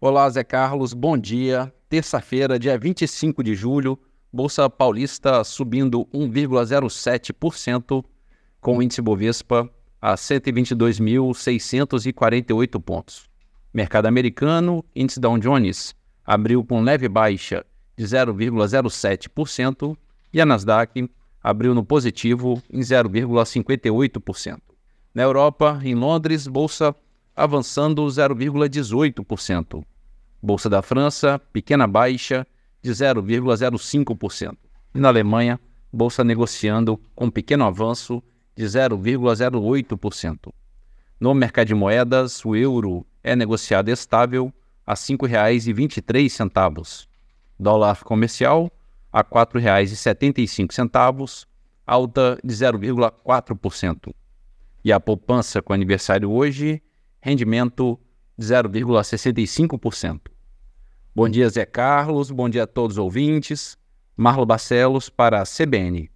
Olá, Zé Carlos, bom dia. Terça-feira, dia 25 de julho, Bolsa Paulista subindo 1,07%, com o índice Bovespa a 122.648 pontos. Mercado americano, índice Dow Jones abriu com leve baixa de 0,07% e a Nasdaq abriu no positivo em 0,58%. Na Europa, em Londres, bolsa avançando 0,18%. Bolsa da França, pequena baixa de 0,05%. E na Alemanha, bolsa negociando com pequeno avanço de 0,08%. No mercado de moedas, o euro é negociado estável a R$ 5,23. Dólar comercial a R$ 4,75, alta de 0,4%. E a poupança com aniversário hoje, rendimento de 0,65%. Bom dia, Zé Carlos. Bom dia a todos os ouvintes. Marlo Barcelos para a CBN.